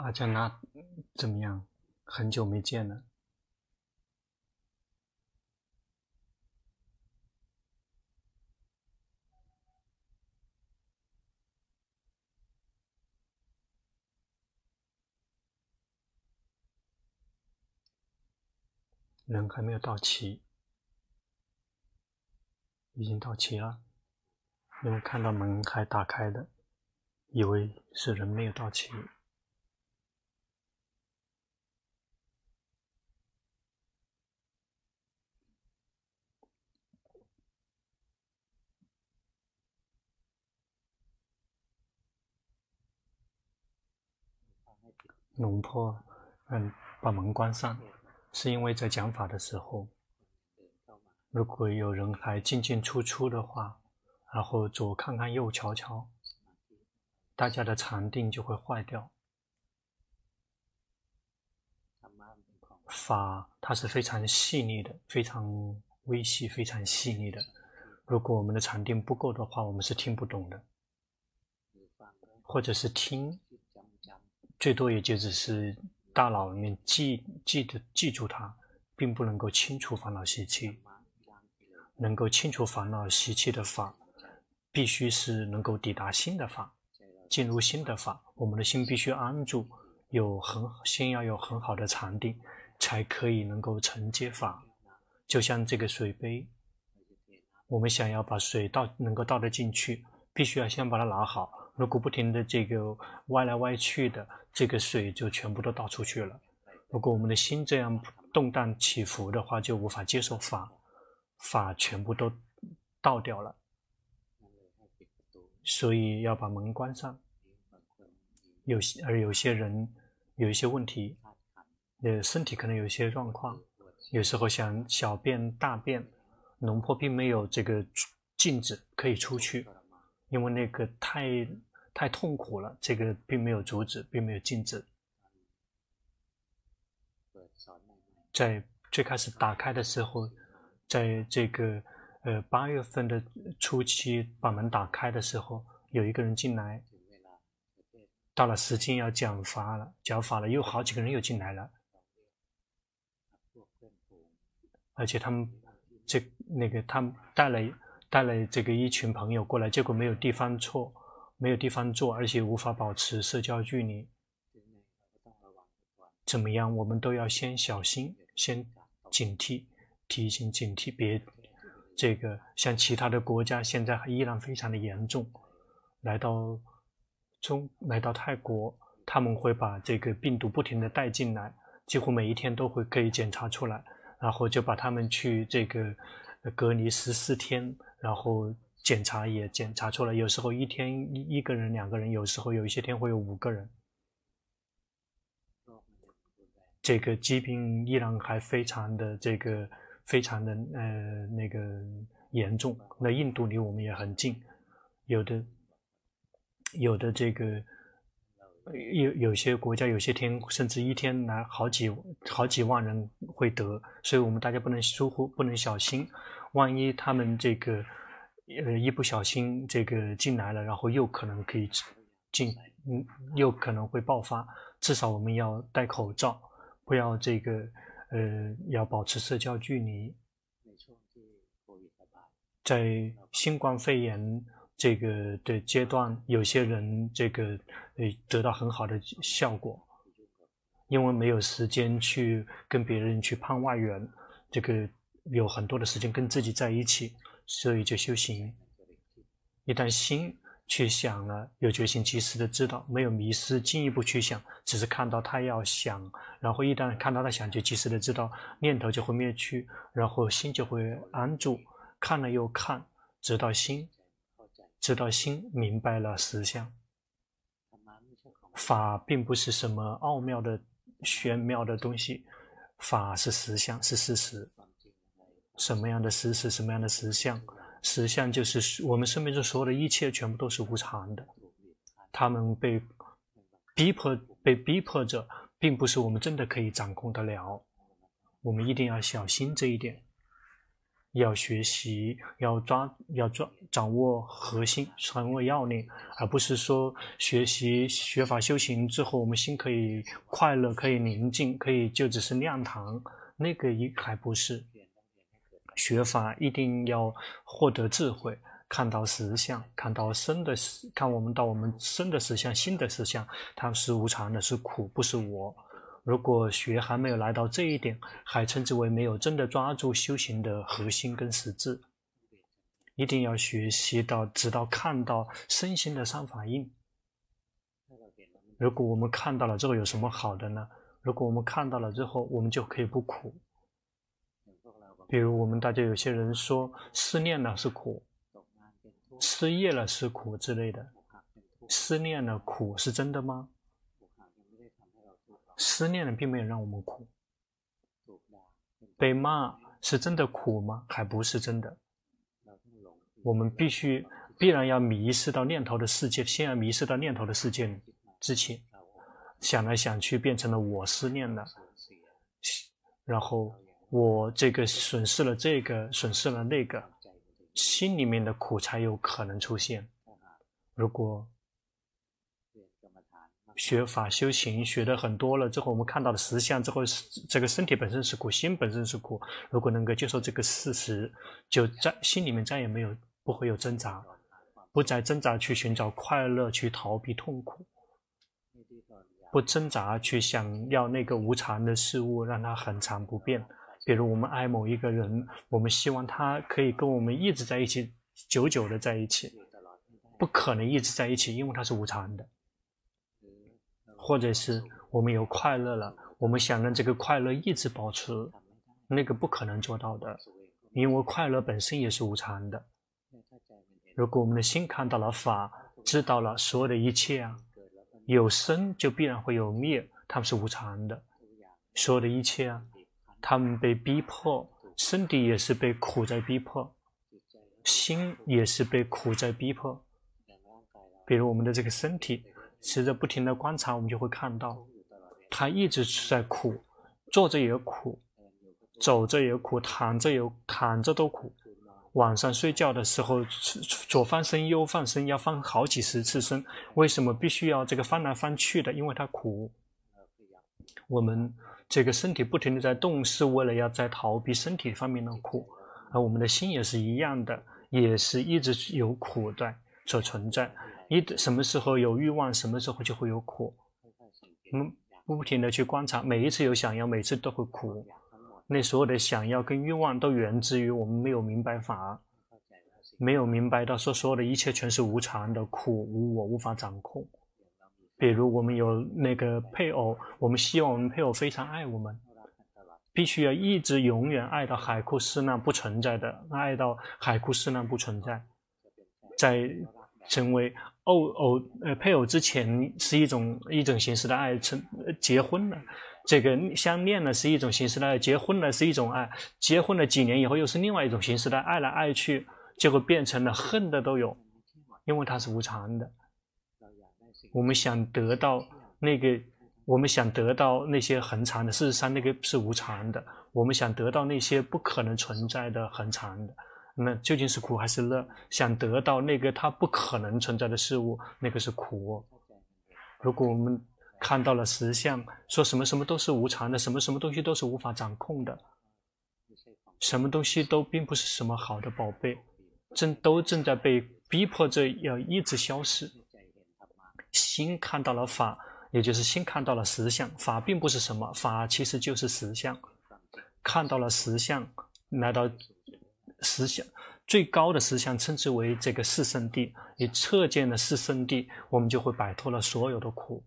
阿加那怎么样？很久没见了。人还没有到齐，已经到齐了。因为看到门还打开的，以为是人没有到齐。龙婆，嗯，把门关上。是因为在讲法的时候，如果有人还进进出出的话，然后左看看右瞧瞧，大家的禅定就会坏掉。法它是非常细腻的，非常微细，非常细腻的。如果我们的禅定不够的话，我们是听不懂的，或者是听，最多也就只是。大脑里面记记得记住它，并不能够清除烦恼习气。能够清除烦恼习气的法，必须是能够抵达心的法，进入心的法。我们的心必须安住，有很心要有很好的禅定，才可以能够承接法。就像这个水杯，我们想要把水倒能够倒得进去，必须要先把它拿好。如果不停的这个歪来歪去的，这个水就全部都倒出去了。如果我们的心这样动荡起伏的话，就无法接受法，法全部都倒掉了。所以要把门关上。有些而有些人有一些问题，呃，身体可能有一些状况，有时候想小便大便，龙婆并没有这个禁止可以出去，因为那个太。太痛苦了，这个并没有阻止，并没有禁止。在最开始打开的时候，在这个呃八月份的初期把门打开的时候，有一个人进来。到了时间要讲法了，讲法了，又好几个人又进来了，而且他们这那个他们带了带了这个一群朋友过来，结果没有地方坐。没有地方坐，而且无法保持社交距离。怎么样？我们都要先小心，先警惕，提醒警惕，别这个像其他的国家现在依然非常的严重。来到中，来到泰国，他们会把这个病毒不停地带进来，几乎每一天都会可以检查出来，然后就把他们去这个隔离十四天，然后。检查也检查出来，有时候一天一一个人、两个人，有时候有一些天会有五个人。这个疾病依然还非常的这个非常的呃那个严重。那印度离我们也很近，有的有的这个有有些国家有些天甚至一天来好几好几万人会得，所以我们大家不能疏忽，不能小心，万一他们这个。呃，一不小心这个进来了，然后又可能可以进，嗯，又可能会爆发。至少我们要戴口罩，不要这个，呃，要保持社交距离。在新冠肺炎这个的阶段，有些人这个呃得到很好的效果，因为没有时间去跟别人去攀外援，这个有很多的时间跟自己在一起。所以就修行，一旦心去想了，有决心及时的知道，没有迷失，进一步去想，只是看到他要想，然后一旦看到他想，就及时的知道，念头就会灭去，然后心就会安住，看了又看，直到心，直到心明白了实相。法并不是什么奥妙的玄妙的东西，法是实相，是事实。什么样的事实，什么样的实相？实相就是我们生命中所有的一切，全部都是无常的。他们被逼迫，被逼迫着，并不是我们真的可以掌控得了。我们一定要小心这一点。要学习，要抓，要抓，掌握核心，掌握要领，而不是说学习学法修行之后，我们心可以快乐，可以宁静，可以就只是亮堂，那个一还不是。学法一定要获得智慧，看到实相，看到生的实，看我们到我们生的实相、心的实相，它是无常的，是苦，不是我。如果学还没有来到这一点，还称之为没有真的抓住修行的核心跟实质。一定要学习到，直到看到身心的三法印。如果我们看到了之后有什么好的呢？如果我们看到了之后，我们就可以不苦。比如我们大家有些人说失恋了是苦，失业了是苦之类的，失恋了苦是真的吗？失恋了并没有让我们苦，被骂是真的苦吗？还不是真的。我们必须必然要迷失到念头的世界，先要迷失到念头的世界之前，想来想去变成了我失恋了，然后我这个损失了这个，损失了那个，心里面的苦才有可能出现。如果学法修行学的很多了之后，我们看到了实相之后，这个身体本身是苦，心本身是苦。如果能够接受这个事实，就在心里面再也没有不会有挣扎，不再挣扎去寻找快乐，去逃避痛苦，不挣扎去想要那个无常的事物，让它恒常不变。比如我们爱某一个人，我们希望他可以跟我们一直在一起，久久的在一起，不可能一直在一起，因为它是无常的。或者是我们有快乐了，我们想让这个快乐一直保持，那个不可能做到的，因为快乐本身也是无常的。如果我们的心看到了法，知道了所有的一切啊，有生就必然会有灭，它们是无常的。所有的一切啊，他们被逼迫，身体也是被苦在逼迫，心也是被苦在逼迫。比如我们的这个身体。随着不停的观察，我们就会看到，他一直是在苦，坐着也苦，走着也苦，躺着也躺着都苦。晚上睡觉的时候，左翻身右翻身，要翻好几十次身。为什么必须要这个翻来翻去的？因为他苦。我们这个身体不停的在动，是为了要在逃避身体方面的苦，而我们的心也是一样的，也是一直有苦在所存在。你什么时候有欲望，什么时候就会有苦。我们，不停的去观察，每一次有想要，每次都会苦。那所有的想要跟欲望都源自于我们没有明白法，没有明白到说所有的一切全是无常的苦，无我，无法掌控。比如我们有那个配偶，我们希望我们配偶非常爱我们，必须要一直永远爱到海枯石烂不存在的，爱到海枯石烂不存在，在成为。偶偶呃，配偶之前是一种一种形式的爱，成结婚了，这个相恋呢是一种形式的爱，结婚了是一种爱，结婚了几年以后又是另外一种形式的爱来爱去，结果变成了恨的都有，因为它是无常的。我们想得到那个，我们想得到那些恒常的，事实上那个是无常的。我们想得到那些不可能存在的恒常的。那究竟是苦还是乐？想得到那个它不可能存在的事物，那个是苦。如果我们看到了实相，说什么什么都是无常的，什么什么东西都是无法掌控的，什么东西都并不是什么好的宝贝，正都正在被逼迫着要一直消失。心看到了法，也就是心看到了实相，法并不是什么，法其实就是实相。看到了实相，来到。实相最高的实相称之为这个四圣谛，你彻见了四圣谛，我们就会摆脱了所有的苦。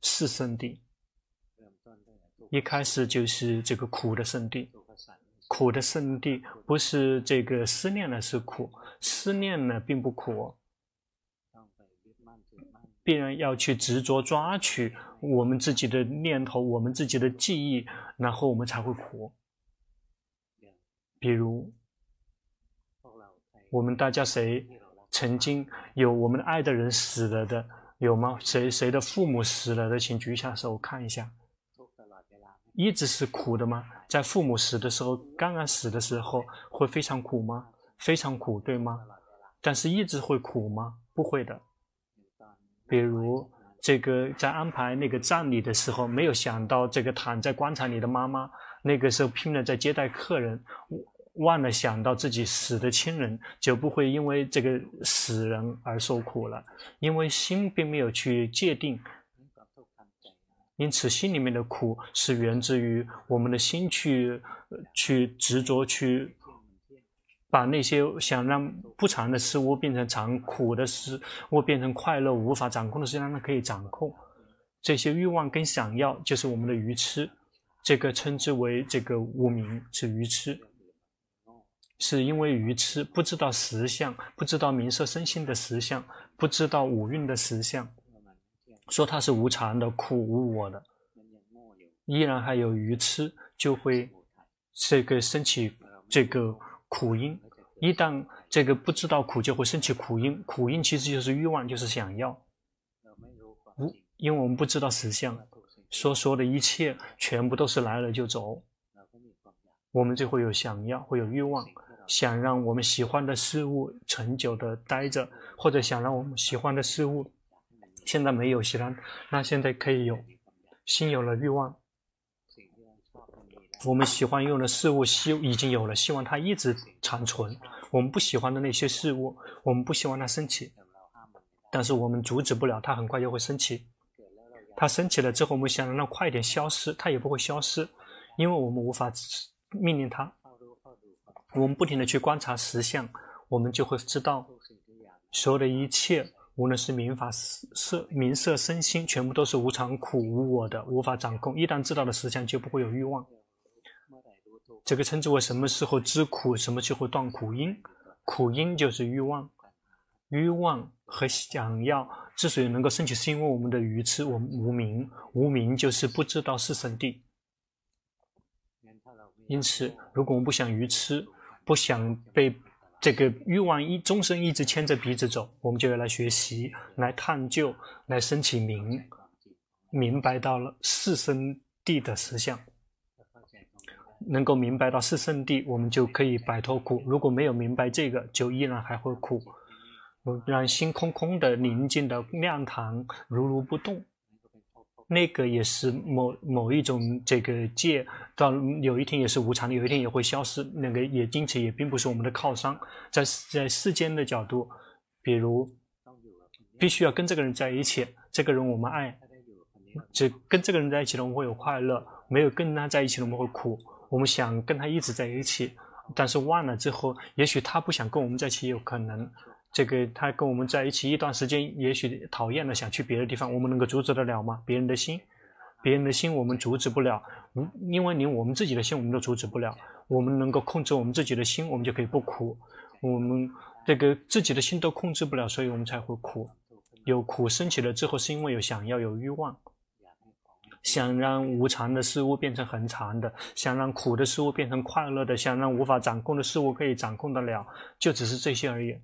四圣谛一开始就是这个苦的圣地，苦的圣地不是这个思念呢是苦，思念呢并不苦，必然要去执着抓取我们自己的念头，我们自己的记忆，然后我们才会苦。比如，我们大家谁曾经有我们爱的人死了的，有吗？谁谁的父母死了的，请举一下手看一下。一直是苦的吗？在父母死的时候，刚刚死的时候会非常苦吗？非常苦，对吗？但是一直会苦吗？不会的。比如这个在安排那个葬礼的时候，没有想到这个躺在棺材里的妈妈，那个时候拼命在接待客人，忘了想到自己死的亲人，就不会因为这个死人而受苦了，因为心并没有去界定。因此，心里面的苦是源自于我们的心去去执着，去把那些想让不常的事物变成常，苦的事物变成快乐无法掌控的事，让它可以掌控。这些欲望跟想要，就是我们的愚痴。这个称之为这个无明，是愚痴，是因为愚痴不知道实相，不知道名色身心的实相，不知道五蕴的实相。说它是无常的、苦无我的，依然还有愚痴，就会这个升起这个苦因。一旦这个不知道苦，就会升起苦因。苦因其实就是欲望，就是想要。无，因为我们不知道实相，所说的一切全部都是来了就走，我们就会有想要，会有欲望，想让我们喜欢的事物长久的待着，或者想让我们喜欢的事物。现在没有喜欢，那现在可以有。心有了欲望，我们喜欢用的事物希已经有了，希望它一直长存。我们不喜欢的那些事物，我们不希望它升起，但是我们阻止不了，它很快就会升起。它升起了之后，我们想让它快点消失，它也不会消失，因为我们无法命令它。我们不停地去观察实相，我们就会知道所有的一切。无论是名法色、名色、身心，全部都是无常、苦、无我的，无法掌控。一旦知道了实相，就不会有欲望。这个称之为什么时候知苦，什么时候断苦因？苦因就是欲望，欲望和想要之所以能够升起，是因为我们的愚痴，我们无明，无明就是不知道是圣地。因此，如果我们不想愚痴，不想被。这个欲望一终生一直牵着鼻子走，我们就要来学习，来探究，来升起明，明白到了四圣地的实相，能够明白到是圣地，我们就可以摆脱苦。如果没有明白这个，就依然还会苦。让心空空的、宁静的、亮堂，如如不动。那个也是某某一种这个界，到有一天也是无常的，有一天也会消失。那个也因此也并不是我们的靠山，在在世间的角度，比如必须要跟这个人在一起，这个人我们爱，只跟这个人在一起了，我们会有快乐；没有跟他在一起了，我们会苦。我们想跟他一直在一起，但是忘了之后，也许他不想跟我们在一起，有可能。这个他跟我们在一起一段时间，也许讨厌了，想去别的地方，我们能够阻止得了吗？别人的心，别人的心我们阻止不了，因为连我们自己的心我们都阻止不了。我们能够控制我们自己的心，我们就可以不苦。我们这个自己的心都控制不了，所以我们才会苦。有苦升起了之后，是因为有想要，有欲望，想让无常的事物变成恒常的，想让苦的事物变成快乐的，想让无法掌控的事物可以掌控得了，就只是这些而已。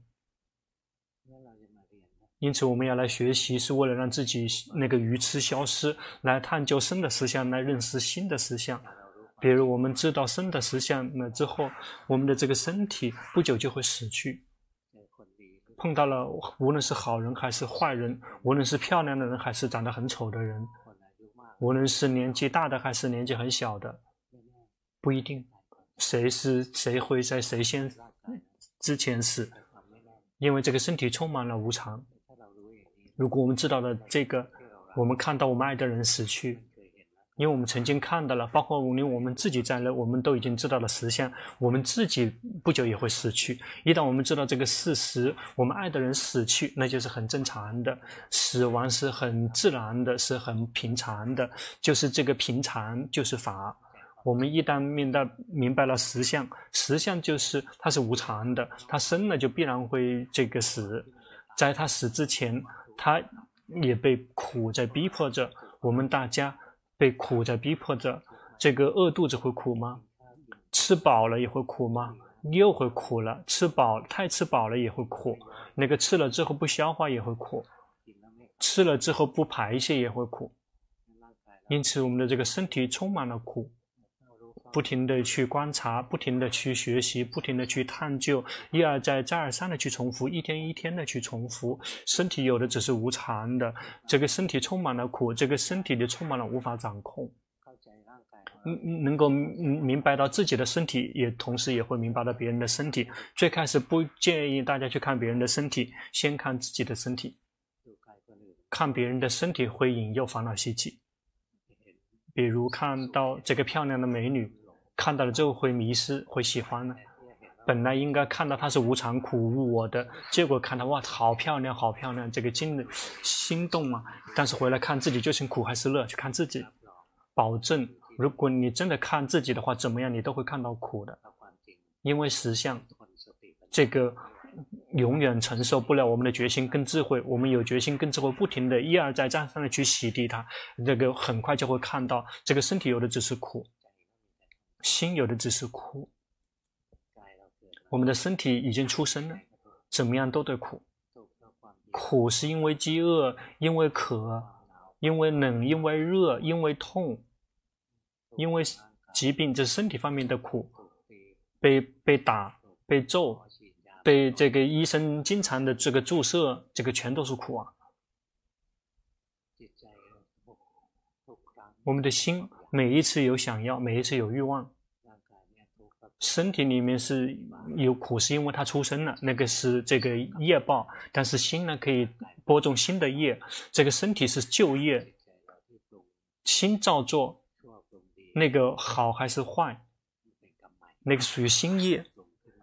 因此，我们要来学习，是为了让自己那个愚痴消失，来探究生的实相，来认识心的实相。比如，我们知道生的实相了之后，我们的这个身体不久就会死去。碰到了，无论是好人还是坏人，无论是漂亮的人还是长得很丑的人，无论是年纪大的还是年纪很小的，不一定，谁是谁会在谁先之前死，因为这个身体充满了无常。如果我们知道了这个，我们看到我们爱的人死去，因为我们曾经看到了，包括连我们自己在内，我们都已经知道了实相，我们自己不久也会死去。一旦我们知道这个事实，我们爱的人死去，那就是很正常的，死亡是很自然的，是很平常的，就是这个平常就是法。我们一旦明白明白了实相，实相就是它是无常的，它生了就必然会这个死，在它死之前。他也被苦在逼迫着，我们大家被苦在逼迫着。这个饿肚子会苦吗？吃饱了也会苦吗？又会苦了。吃饱太吃饱了也会苦，那个吃了之后不消化也会苦，吃了之后不排泄也会苦。因此，我们的这个身体充满了苦。不停的去观察，不停的去学习，不停的去探究，一而再，再而三的去重复，一天一天的去重复。身体有的只是无常的，这个身体充满了苦，这个身体里充满了无法掌控。嗯，能够明白到自己的身体，也同时也会明白到别人的身体。最开始不建议大家去看别人的身体，先看自己的身体。看别人的身体会引诱烦恼习气。比如看到这个漂亮的美女，看到了之后会迷失，会喜欢呢。本来应该看到它是无常、苦、无我的，结果看到哇，好漂亮，好漂亮，这个心心动嘛。但是回来看自己究竟苦还是乐，去看自己。保证，如果你真的看自己的话，怎么样你都会看到苦的，因为实相这个。永远承受不了我们的决心跟智慧，我们有决心跟智慧，不停的一而再、再三的去洗涤它，这个很快就会看到，这个身体有的只是苦，心有的只是苦。我们的身体已经出生了，怎么样都得苦，苦是因为饥饿，因为渴，因为冷，因为热，因为痛，因为疾病，这是身体方面的苦，被被打，被揍。被这个医生经常的这个注射，这个全都是苦啊。我们的心每一次有想要，每一次有欲望，身体里面是有苦，是因为它出生了，那个是这个业报。但是心呢，可以播种新的业，这个身体是旧业，心造作，那个好还是坏，那个属于新业。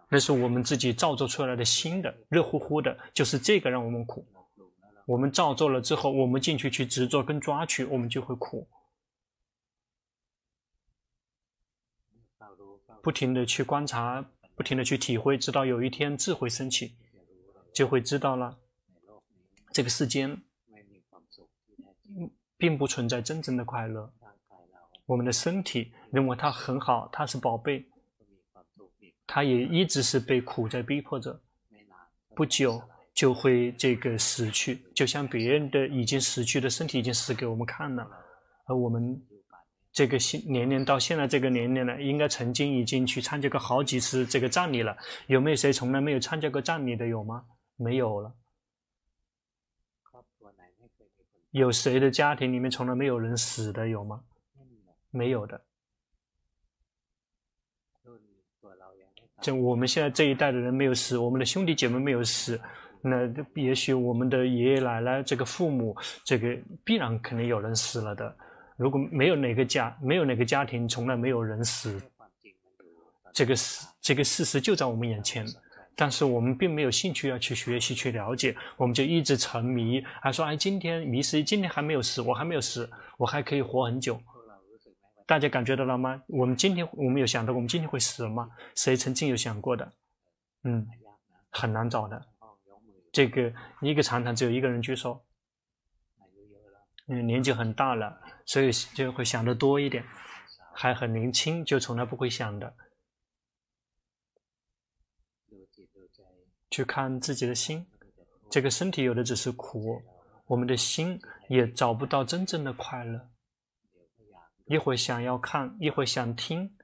那是我们自己造作出来的新的热乎乎的，就是这个让我们苦。我们造作了之后，我们进去去执着跟抓取，我们就会苦。不停的去观察，不停的去体会，直到有一天智慧升起，就会知道了，这个世间并不存在真正的快乐。我们的身体认为它很好，它是宝贝。它也一直是被苦在逼迫着，不久就会这个死去，就像别人的已经死去的身体已经死给我们看了，而我们这个现年龄到现在这个年龄了，应该曾经已经去参加过好几次这个葬礼了。有没有谁从来没有参加过葬礼的？有吗？没有了。有谁的家庭里面从来没有人死的？有吗？没有的。就我们现在这一代的人没有死，我们的兄弟姐妹没有死，那也许我们的爷爷奶奶、这个父母，这个必然肯定有人死了的。如果没有哪个家，没有哪个家庭从来没有人死，这个事这个事实就在我们眼前，但是我们并没有兴趣要去学习去了解，我们就一直沉迷，还说哎，今天迷失，今天还没有死，我还没有死，我还可以活很久。大家感觉到了吗？我们今天我们有想到我们今天会死吗？谁曾经有想过的？嗯，很难找的。这个一个常常只有一个人举手。嗯，年纪很大了，所以就会想得多一点。还很年轻，就从来不会想的。去看自己的心，这个身体有的只是苦，我们的心也找不到真正的快乐。一会想要看，一会想听，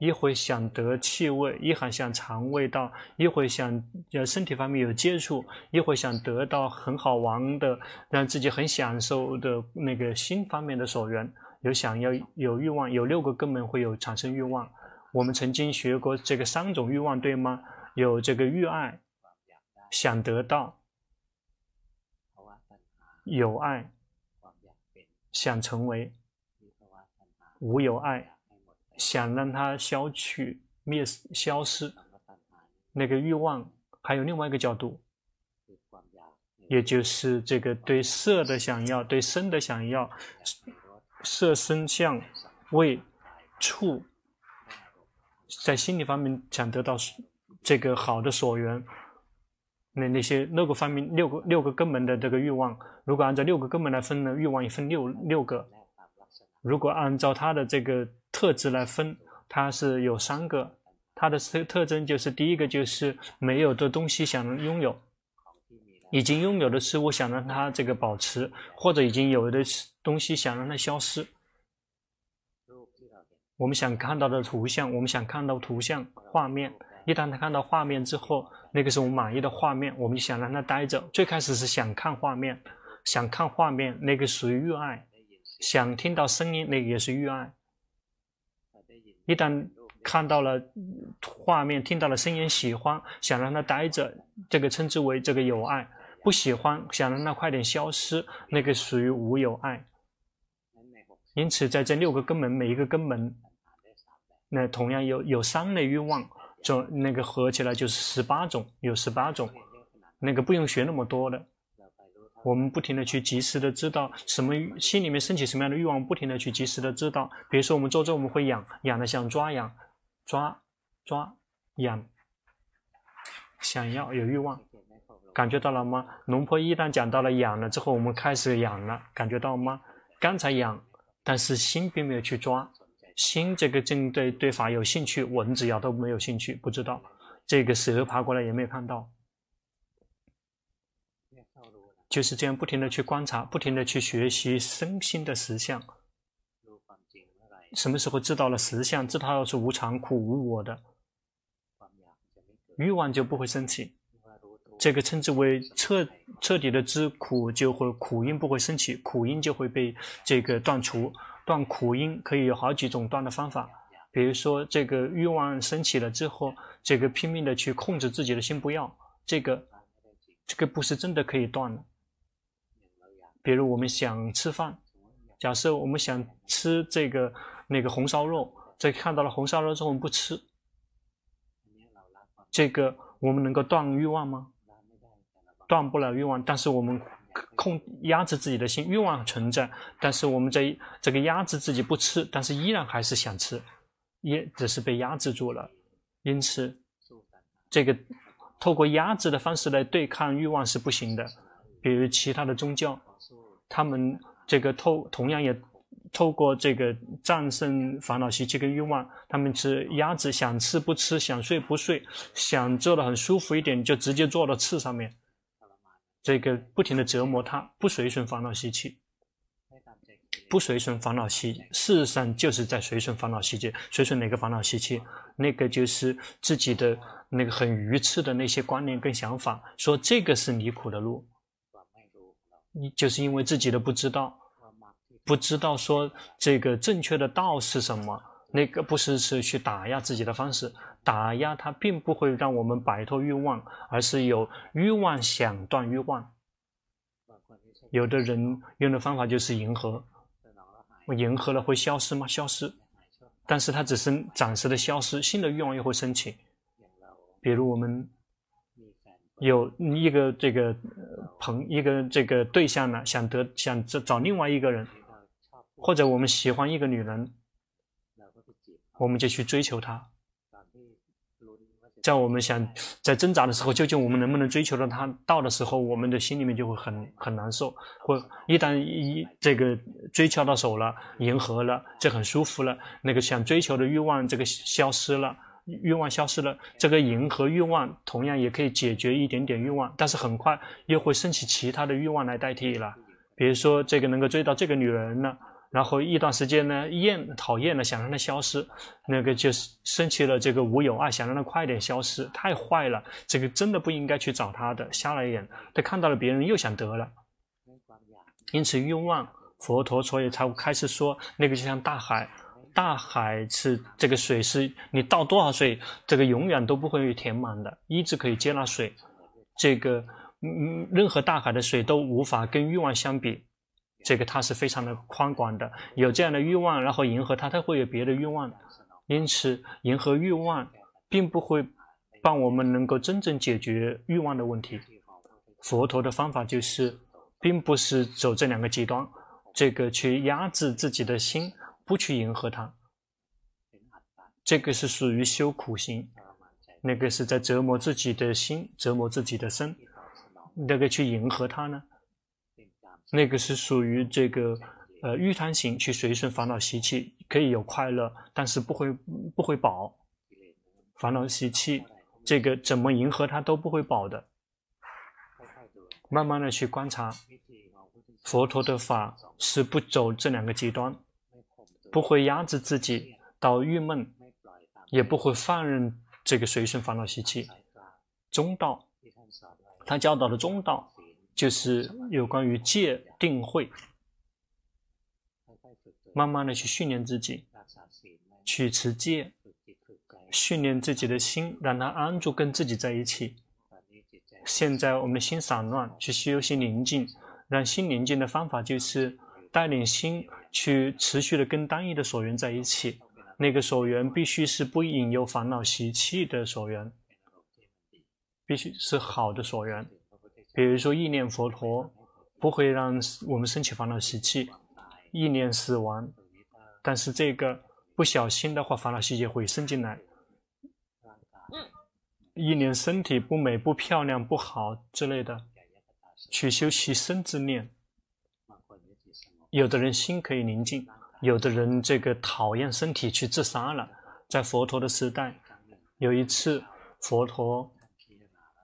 一会想得气味，一会想尝味道，一会想呃身体方面有接触，一会想得到很好玩的，让自己很享受的那个心方面的所缘，有想要有欲望，有六个根本会有产生欲望。我们曾经学过这个三种欲望，对吗？有这个欲爱，想得到，有爱，想成为。无有爱，想让它消去、灭、消失，那个欲望，还有另外一个角度，也就是这个对色的想要、对声的想要，色声相味触，在心理方面想得到这个好的所缘，那那些六个方面、六个六个根本的这个欲望，如果按照六个根本来分呢，欲望也分六六个。如果按照它的这个特质来分，它是有三个，它的特特征就是第一个就是没有的东西想拥有，已经拥有的事物想让它这个保持，或者已经有的东西想让它消失。我们想看到的图像，我们想看到图像画面。一旦他看到画面之后，那个是我们满意的画面，我们就想让他待着。最开始是想看画面，想看画面，那个属于热爱；想听到声音，那也是欲爱。一旦看到了画面，听到了声音，喜欢，想让它待着，这个称之为这个有爱；不喜欢，想让它快点消失，那个属于无有爱。因此，在这六个根门，每一个根门，那同样有有三类欲望。就那个合起来就是十八种，有十八种，那个不用学那么多的，我们不停的去及时的知道什么心里面升起什么样的欲望，不停的去及时的知道。比如说我们坐着我们会痒，痒的想抓痒，抓抓痒，想要有欲望，感觉到了吗？龙婆一旦讲到了痒了之后，我们开始痒了，感觉到吗？刚才痒，但是心并没有去抓。心这个正对对法有兴趣，蚊子咬都没有兴趣，不知道这个蛇爬过来也没有看到，就是这样不停的去观察，不停的去学习身心的实相。什么时候知道了实相，知道是无常、苦、无我的，欲望就不会升起。这个称之为彻彻底的知苦，就会苦因不会升起，苦因就会被这个断除。断苦因可以有好几种断的方法，比如说这个欲望升起了之后，这个拼命的去控制自己的心不要，这个这个不是真的可以断的。比如我们想吃饭，假设我们想吃这个那个红烧肉，在看到了红烧肉之后我们不吃，这个我们能够断欲望吗？断不了欲望，但是我们。控压制自己的心，欲望存在，但是我们在这个压制自己不吃，但是依然还是想吃，也只是被压制住了。因此，这个透过压制的方式来对抗欲望是不行的。比如其他的宗教，他们这个透同样也透过这个战胜烦恼习气跟欲望，他们是鸭子，想吃不吃，想睡不睡，想坐得很舒服一点就直接坐到刺上面。这个不停的折磨他，不随顺烦恼习气，不随顺烦恼习，事实上就是在随顺烦恼习气。随顺哪个烦恼习气？那个就是自己的那个很愚痴的那些观念跟想法，说这个是离苦的路。你就是因为自己的不知道，不知道说这个正确的道是什么。那个不是是去打压自己的方式，打压它并不会让我们摆脱欲望，而是有欲望想断欲望。有的人用的方法就是迎合，我迎合了会消失吗？消失，但是它只是暂时的消失，新的欲望又会升起。比如我们有一个这个朋一个这个对象呢，想得想找找另外一个人，或者我们喜欢一个女人。我们就去追求她，在我们想在挣扎的时候，究竟我们能不能追求到她？到的时候，我们的心里面就会很很难受。或一旦一这个追求到手了，迎合了，这很舒服了。那个想追求的欲望这个消失了，欲望消失了，这个迎合欲望同样也可以解决一点点欲望，但是很快又会升起其他的欲望来代替了。比如说，这个能够追到这个女人呢？然后一段时间呢，厌讨厌了，想让它消失，那个就是升起了这个无有爱，想让它快点消失，太坏了，这个真的不应该去找她的，瞎了眼。他看到了别人又想得了，因此欲望，佛陀所以才开始说，那个就像大海，大海是这个水是你倒多少水，这个永远都不会填满的，一直可以接纳水，这个嗯，任何大海的水都无法跟欲望相比。这个它是非常的宽广的，有这样的欲望，然后迎合它，它会有别的欲望，因此迎合欲望并不会帮我们能够真正解决欲望的问题。佛陀的方法就是，并不是走这两个极端，这个去压制自己的心，不去迎合他，这个是属于修苦行，那个是在折磨自己的心，折磨自己的身，那个去迎合他呢？那个是属于这个，呃，欲贪行去随顺烦恼习气，可以有快乐，但是不会不会饱。烦恼习气，这个怎么迎合他都不会饱的。慢慢的去观察，佛陀的法是不走这两个极端，不会压制自己，到郁闷，也不会放任这个随顺烦恼习气。中道，他教导的中道就是有关于戒定慧，慢慢的去训练自己，去持戒，训练自己的心，让他安住跟自己在一起。现在我们的心散乱，去修心宁静，让心宁静的方法就是带领心去持续的跟单一的所缘在一起。那个所缘必须是不引诱烦恼习气的所缘，必须是好的所缘。比如说，意念佛陀不会让我们升起烦恼习气，意念死亡，但是这个不小心的话，烦恼习气会生进来。意念身体不美、不漂亮、不好之类的，去修习身之念。有的人心可以宁静。有的人这个讨厌身体去自杀了，在佛陀的时代，有一次佛陀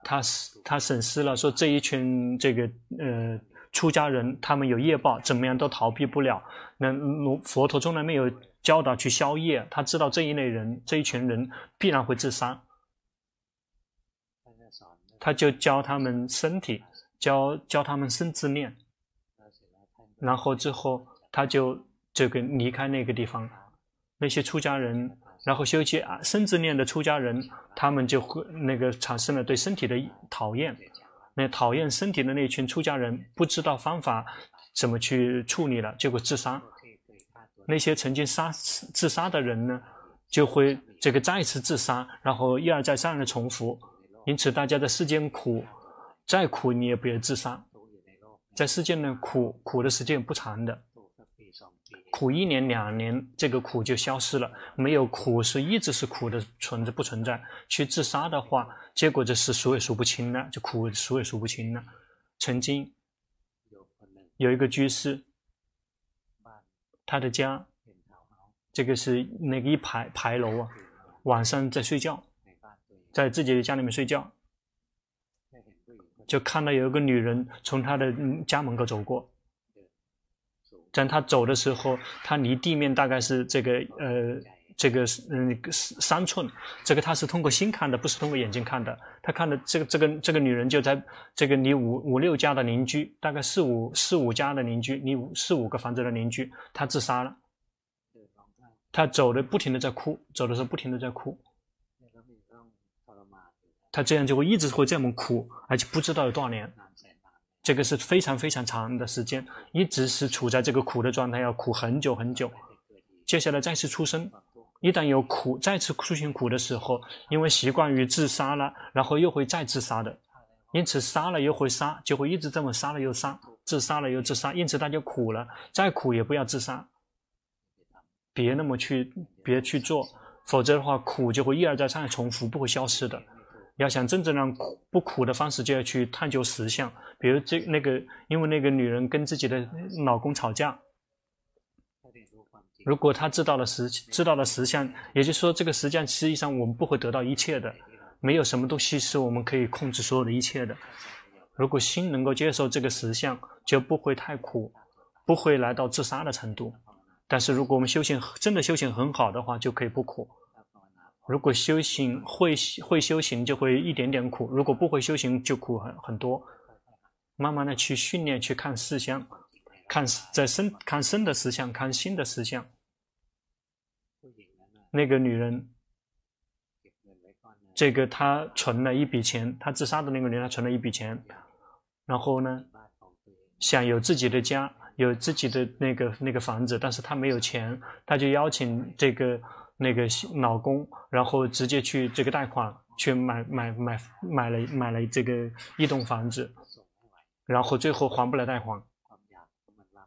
他他审视了，说这一群这个呃出家人，他们有业报，怎么样都逃避不了。那佛陀从来没有教导去消业，他知道这一类人这一群人必然会自杀，他就教他们身体，教教他们生自念，然后之后他就。这个离开那个地方，那些出家人，然后修习啊身自念的出家人，他们就会那个产生了对身体的讨厌。那讨厌身体的那群出家人不知道方法怎么去处理了，结果自杀。那些曾经杀自杀的人呢，就会这个再次自杀，然后一而再三而重复。因此，大家在世间苦，再苦你也不要自杀。在世间呢，苦苦的时间不长的。苦一年两年，这个苦就消失了。没有苦是一直是苦的存着不存在？去自杀的话，结果就是数也数不清了，就苦数也数不清了。曾经有一个居士，他的家，这个是那个一排牌楼啊，晚上在睡觉，在自己的家里面睡觉，就看到有一个女人从他的家门口走过。当他走的时候，他离地面大概是这个呃，这个嗯三寸。这个他是通过心看的，不是通过眼睛看的。他看的这个这个这个女人就在这个离五五六家的邻居，大概四五四五家的邻居，离五四五个房子的邻居，他自杀了。他走的不停的在哭，走的时候不停的在哭。他这样就会一直会这么苦，而且不知道有多少年。这个是非常非常长的时间，一直是处在这个苦的状态，要苦很久很久。接下来再次出生，一旦有苦，再次出现苦的时候，因为习惯于自杀了，然后又会再自杀的，因此杀了又会杀，就会一直这么杀了又杀，自杀了又自杀，因此他就苦了，再苦也不要自杀，别那么去，别去做，否则的话苦就会一而再再而重复，不会消失的。要想真正让苦不苦的方式，就要去探究实相。比如这那个，因为那个女人跟自己的老公吵架，如果她知道了实知道了实相，也就是说，这个实相实际上我们不会得到一切的，没有什么东西是我们可以控制所有的一切的。如果心能够接受这个实相，就不会太苦，不会来到自杀的程度。但是如果我们修行真的修行很好的话，就可以不苦。如果修行会会修行，就会一点点苦；如果不会修行，就苦很很多。慢慢的去训练，去看四相，看在身看身的实相，看心的实相。那个女人，这个她存了一笔钱，她自杀的那个女人，她存了一笔钱，然后呢，想有自己的家，有自己的那个那个房子，但是她没有钱，她就邀请这个。那个老公，然后直接去这个贷款去买买买买了买了这个一栋房子，然后最后还不了贷款。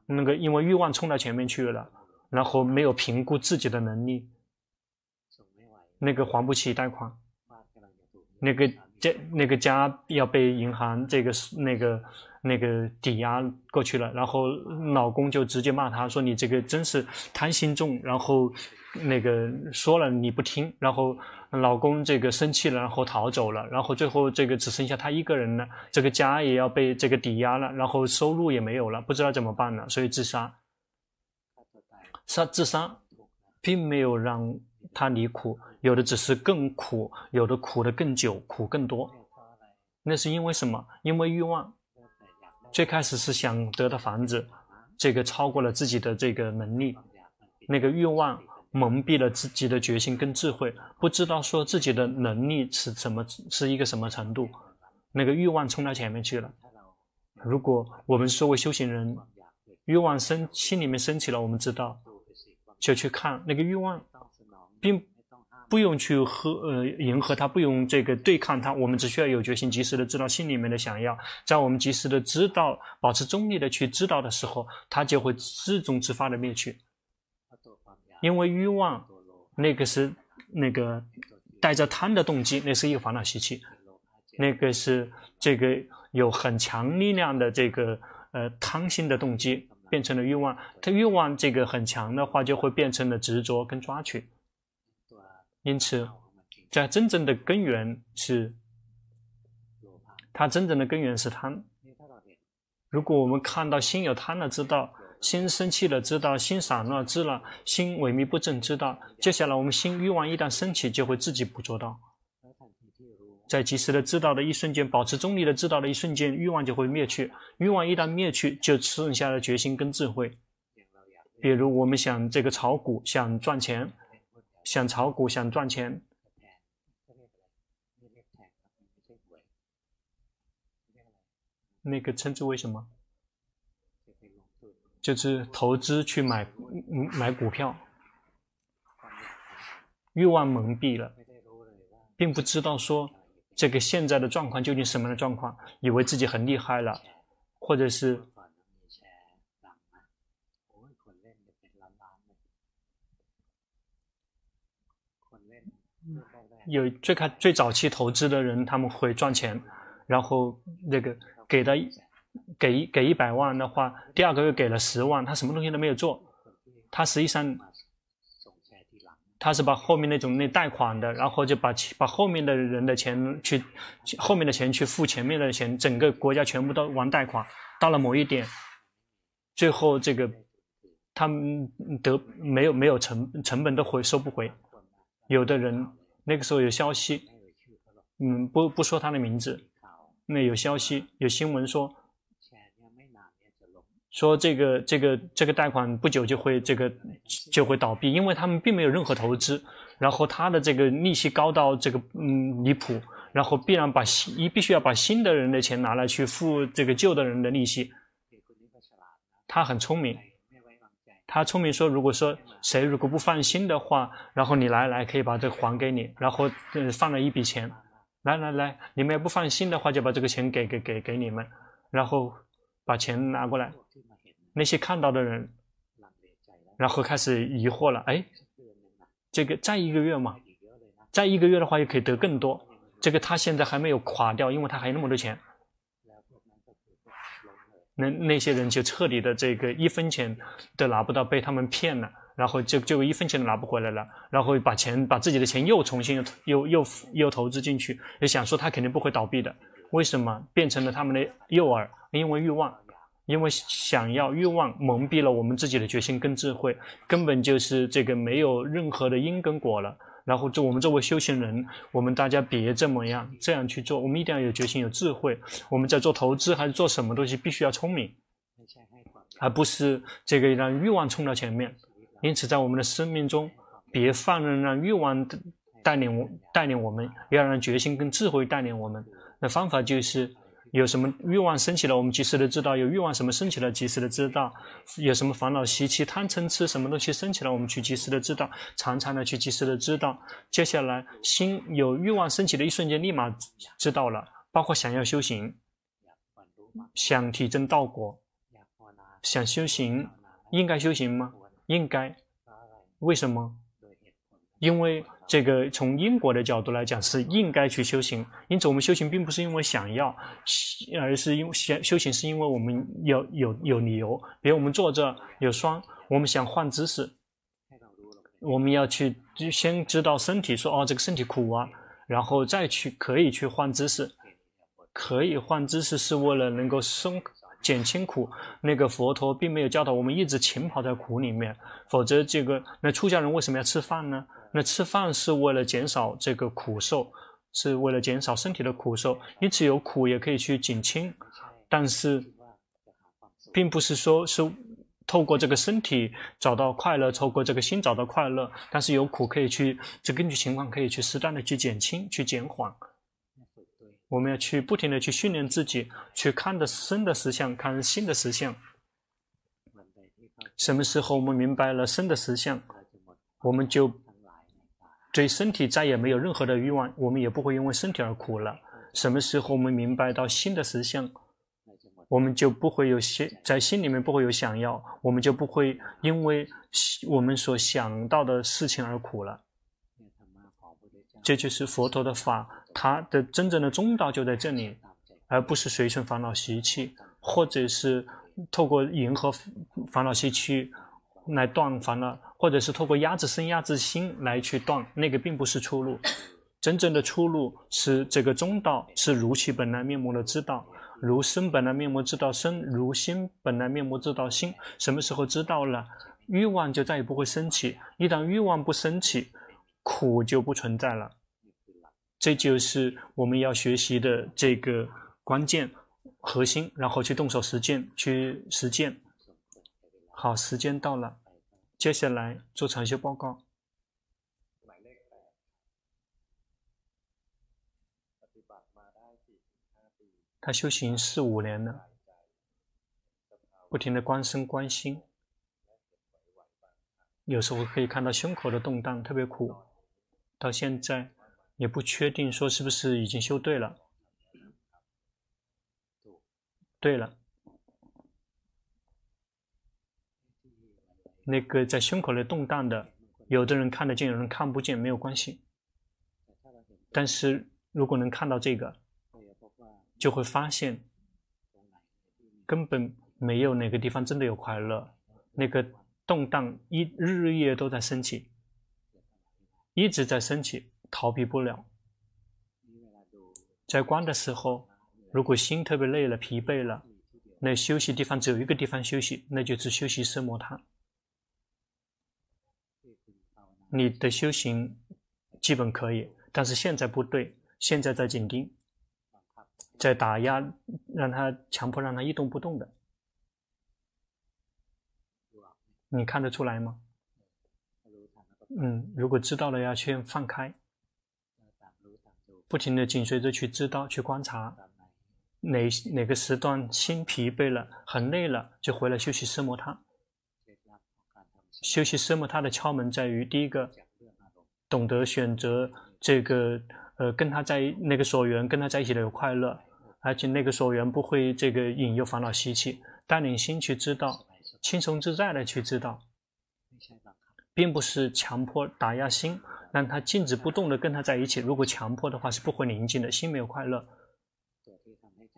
那个因为欲望冲到前面去了，然后没有评估自己的能力，那个还不起贷款，那个家那个家要被银行这个那个那个抵押过去了，然后老公就直接骂他说：“你这个真是贪心重。”然后。那个说了你不听，然后老公这个生气了，然后逃走了，然后最后这个只剩下他一个人了，这个家也要被这个抵押了，然后收入也没有了，不知道怎么办了，所以自杀。杀自杀，并没有让他离苦，有的只是更苦，有的苦得更久，苦更多。那是因为什么？因为欲望。最开始是想得到房子，这个超过了自己的这个能力，那个欲望蒙蔽了自己的决心跟智慧，不知道说自己的能力是什么，是一个什么程度，那个欲望冲到前面去了。如果我们作为修行人，欲望升，心里面升起了，我们知道，就去看那个欲望，并。不用去和呃迎合他，不用这个对抗他，我们只需要有决心，及时的知道心里面的想要，在我们及时的知道，保持中立的去知道的时候，他就会自动自发的灭去。因为欲望，那个是那个带着贪的动机，那是一个烦恼习气，那个是这个有很强力量的这个呃贪心的动机，变成了欲望。他欲望这个很强的话，就会变成了执着跟抓取。因此，在真正的根源是，它真正的根源是贪。如果我们看到心有贪了，知道心生气了，知道心散乱，知了心萎靡不振，知道接下来我们心欲望一旦升起，就会自己捕捉到。在及时的知道的一瞬间，保持中立的知道的一瞬间，欲望就会灭去。欲望一旦灭去，就剩下了决心跟智慧。比如我们想这个炒股，想赚钱。想炒股，想赚钱，那个称之为什么？就是投资去买买股票，欲望蒙蔽了，并不知道说这个现在的状况究竟什么样的状况，以为自己很厉害了，或者是。有最开最早期投资的人，他们会赚钱，然后那个给的给给一百万的话，第二个月给了十万，他什么东西都没有做，他实际上他是把后面那种那贷款的，然后就把把后面的人的钱去后面的钱去付前面的钱，整个国家全部都玩贷款，到了某一点，最后这个他们得没有没有成成本都回收不回，有的人。那个时候有消息，嗯，不不说他的名字，那有消息有新闻说，说这个这个这个贷款不久就会这个就会倒闭，因为他们并没有任何投资，然后他的这个利息高到这个嗯离谱，然后必然把新一必须要把新的人的钱拿来去付这个旧的人的利息，他很聪明。他聪明说：“如果说谁如果不放心的话，然后你来来可以把这还给你，然后呃放了一笔钱，来来来，你们要不放心的话，就把这个钱给给给给你们，然后把钱拿过来。那些看到的人，然后开始疑惑了，哎，这个再一个月嘛，再一个月的话又可以得更多。这个他现在还没有垮掉，因为他还有那么多钱。”那那些人就彻底的这个一分钱都拿不到，被他们骗了，然后就就一分钱都拿不回来了，然后把钱把自己的钱又重新又又又又投资进去，也想说他肯定不会倒闭的，为什么变成了他们的诱饵？因为欲望，因为想要欲望蒙蔽了我们自己的决心跟智慧，根本就是这个没有任何的因跟果了。然后，就我们作为修行人，我们大家别这么样这样去做，我们一定要有决心、有智慧。我们在做投资还是做什么东西，必须要聪明，而不是这个让欲望冲到前面。因此，在我们的生命中，别放任让欲望带领我带领我们，要让决心跟智慧带领我们。那方法就是。有什么欲望升起了，我们及时的知道；有欲望什么升起了，及时的知道；有什么烦恼习气、贪嗔痴什么东西升起了，我们去及时的知道，常常的去及时的知道。接下来，心有欲望升起的一瞬间，立马知道了。包括想要修行，想体证道果，想修行，应该修行吗？应该。为什么？因为。这个从因果的角度来讲是应该去修行，因此我们修行并不是因为想要，而是因为修修行是因为我们有有有理由。比如我们坐着有酸，我们想换姿势，我们要去先知道身体说哦，这个身体苦啊，然后再去可以去换姿势，可以换姿势是为了能够松减轻苦。那个佛陀并没有教导我们一直浸泡在苦里面，否则这个那出家人为什么要吃饭呢？那吃饭是为了减少这个苦受，是为了减少身体的苦受，因此有苦也可以去减轻，但是并不是说是。透过这个身体找到快乐，透过这个心找到快乐，但是有苦可以去，就根据情况可以去适当的去减轻、去减缓。我们要去不停的去训练自己，去看的生的实相，看新的实相。什么时候我们明白了生的实相，我们就对身体再也没有任何的欲望，我们也不会因为身体而苦了。什么时候我们明白到心的实相？我们就不会有心，在心里面不会有想要，我们就不会因为我们所想到的事情而苦了。这就是佛陀的法，他的真正的中道就在这里，而不是随顺烦恼习气，或者是透过迎合烦恼习气来断烦恼，或者是透过压制身、压制心来去断，那个并不是出路。真正的出路是这个中道，是如其本来面目的知道。如身本来面目知道身，如心本来面目知道心。什么时候知道了，欲望就再也不会升起。一旦欲望不升起，苦就不存在了。这就是我们要学习的这个关键核心，然后去动手实践，去实践。好，时间到了，接下来做禅修报告。他修行四五年了，不停的观身观心，有时候可以看到胸口的动荡，特别苦。到现在也不确定说是不是已经修对了。对了，那个在胸口里动荡的，有的人看得见，有人看不见，没有关系。但是如果能看到这个。就会发现，根本没有哪个地方真的有快乐。那个动荡一日日夜都在升起，一直在升起，逃避不了。在关的时候，如果心特别累了、疲惫了，那休息地方只有一个地方休息，那就是休息奢摩他。你的修行基本可以，但是现在不对，现在在紧盯。在打压，让他强迫让他一动不动的，你看得出来吗？嗯，如果知道了，要去放开，不停的紧随着去知道、去观察，哪哪个时段心疲惫了、很累了，就回来休息奢摩他。休息奢摩他的窍门在于：第一个，懂得选择这个，呃，跟他在那个所缘，跟他在一起的有快乐。而且那个所缘不会这个引诱烦恼习气，带领心去知道，轻松自在的去知道，并不是强迫打压心，让他静止不动的跟他在一起。如果强迫的话，是不会宁静的，心没有快乐。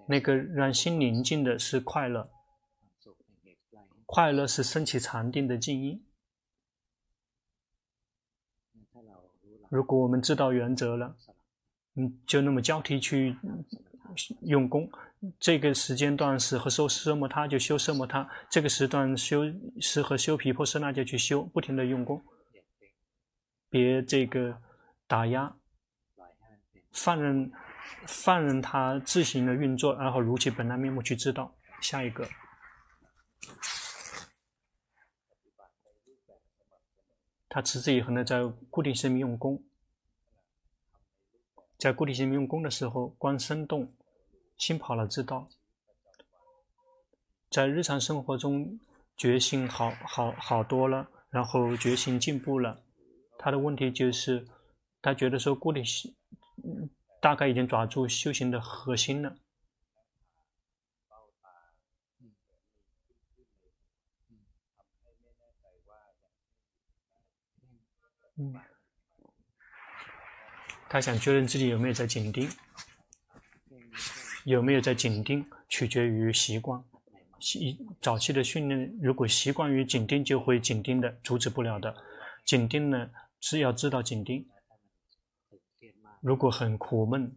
那个让心宁静的是快乐，快乐是升起禅定的静音。如果我们知道原则了，嗯，就那么交替去。用功，这个时间段适合修奢摩他就修奢摩他，这个时段修适合修毗婆舍那就去修，不停的用功，别这个打压，放任放任他自行的运作，然后如其本来面目去知道。下一个，他持之以恒的在固定生命用功，在固定生命用功的时候，观身动。心跑了，知道，在日常生活中觉醒好好好多了，然后觉醒进步了。他的问题就是，他觉得说固定心，大概已经抓住修行的核心了。他想确认自己有没有在紧盯。有没有在紧盯，取决于习惯。习早期的训练，如果习惯于紧盯，就会紧盯的，阻止不了的。紧盯呢，是要知道紧盯。如果很苦闷，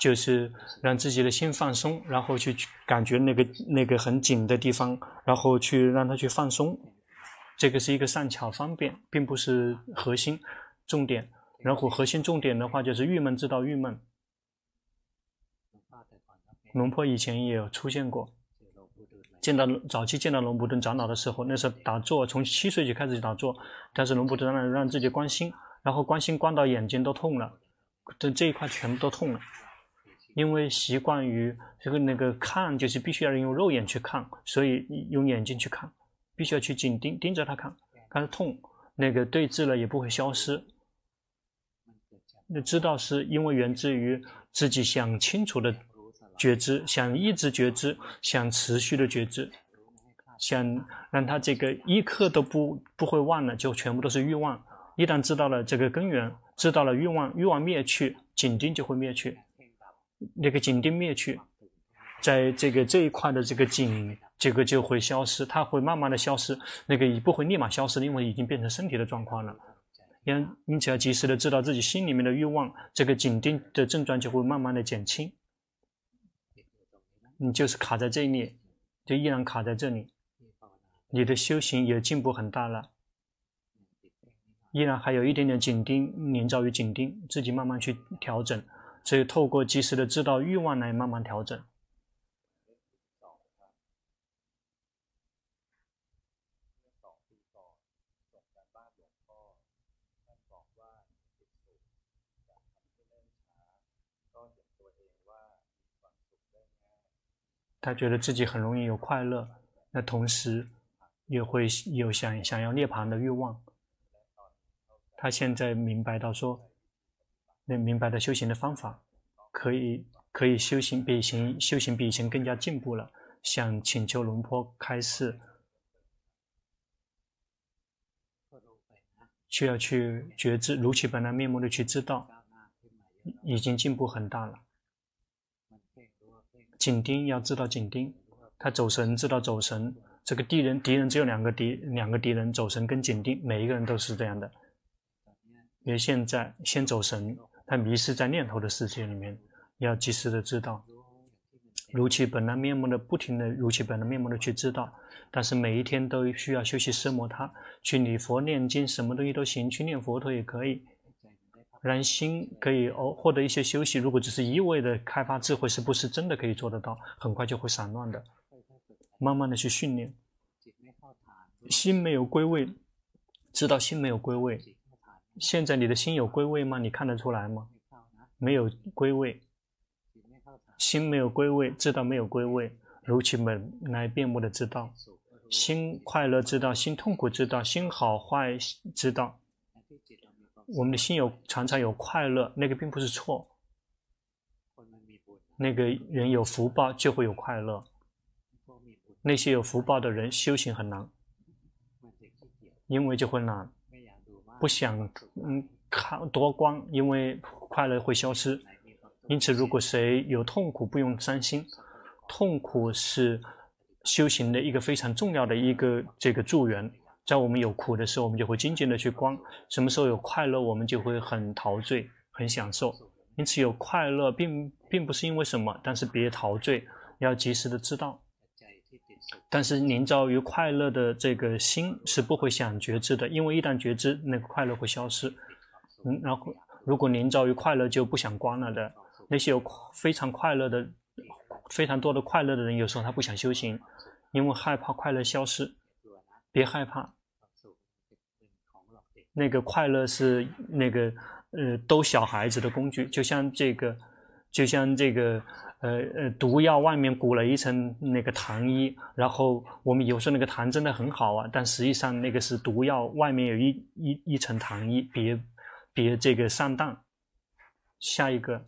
就是让自己的心放松，然后去感觉那个那个很紧的地方，然后去让它去放松。这个是一个善巧方便，并不是核心重点。然后核心重点的话，就是郁闷知道郁闷。龙婆以前也有出现过，见到早期见到龙普顿长老的时候，那时候打坐，从七岁就开始打坐，但是龙普顿长老让自己观心，然后观心观到眼睛都痛了，这这一块全部都痛了，因为习惯于这个那个看，就是必须要用肉眼去看，所以用眼睛去看。必须要去紧盯盯着他看，看他痛，那个对治了也不会消失。那知道是因为源自于自己想清楚的觉知，想一直觉知，想持续的觉知，想让他这个一刻都不不会忘了，就全部都是欲望。一旦知道了这个根源，知道了欲望，欲望灭去，紧盯就会灭去，那个紧盯灭去，在这个这一块的这个紧。这个就会消失，它会慢慢的消失，那个也不会立马消失，因为已经变成身体的状况了。因因此要及时的知道自己心里面的欲望，这个紧盯的症状就会慢慢的减轻。你就是卡在这里，就依然卡在这里，你的修行也进步很大了，依然还有一点点紧盯，连照于紧盯，自己慢慢去调整，所以透过及时的知道欲望来慢慢调整。他觉得自己很容易有快乐，那同时也会有想想要涅槃的欲望。他现在明白到说，那明白的修行的方法，可以可以修行比以前修行比以前更加进步了。想请求龙婆开示，需要去觉知如其本来面目的去知道，已经进步很大了。紧盯要知道紧盯，他走神知道走神。这个敌人敌人只有两个敌两个敌人，走神跟紧盯，每一个人都是这样的。因为现在先走神，他迷失在念头的世界里面，要及时的知道，如其本来面目的不停的如其本来面目的去知道。但是每一天都需要休息奢摩他，去礼佛念经，什么东西都行，去念佛陀也可以。让心可以哦获得一些休息。如果只是一味的开发智慧，是不是真的可以做得到？很快就会散乱的。慢慢的去训练，心没有归位，知道心没有归位。现在你的心有归位吗？你看得出来吗？没有归位，心没有归位，知道没有归位，如其本来面目的知道，心快乐知道，心痛苦知道，心好坏知道。我们的心有常常有快乐，那个并不是错。那个人有福报就会有快乐。那些有福报的人修行很难，因为就会难，不想嗯看多光，因为快乐会消失。因此，如果谁有痛苦，不用伤心。痛苦是修行的一个非常重要的一个这个助缘。在我们有苦的时候，我们就会静静的去观；什么时候有快乐，我们就会很陶醉、很享受。因此，有快乐并并不是因为什么，但是别陶醉，要及时的知道。但是，凝照于快乐的这个心是不会想觉知的，因为一旦觉知，那个快乐会消失。嗯，然后如果凝照于快乐就不想观了的，那些有非常快乐的、非常多的快乐的人，有时候他不想修行，因为害怕快乐消失。别害怕。那个快乐是那个呃逗小孩子的工具，就像这个，就像这个呃呃毒药外面裹了一层那个糖衣，然后我们有时候那个糖真的很好啊，但实际上那个是毒药外面有一一一层糖衣，别别这个上当。下一个，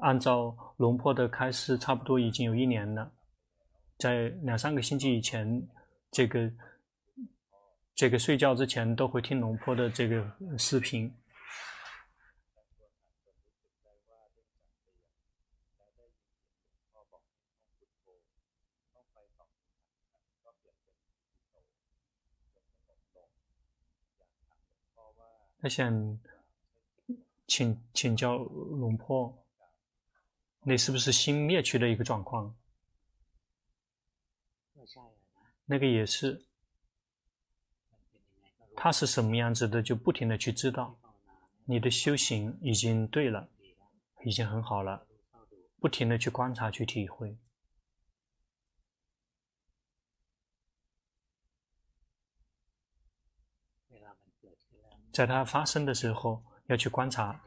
按照龙婆的开示，差不多已经有一年了。在两三个星期以前，这个这个睡觉之前都会听龙婆的这个视频。他想请请教龙婆，那是不是心灭去的一个状况？那个也是，他是什么样子的，就不停的去知道，你的修行已经对了，已经很好了，不停的去观察去体会。在它发生的时候，要去观察，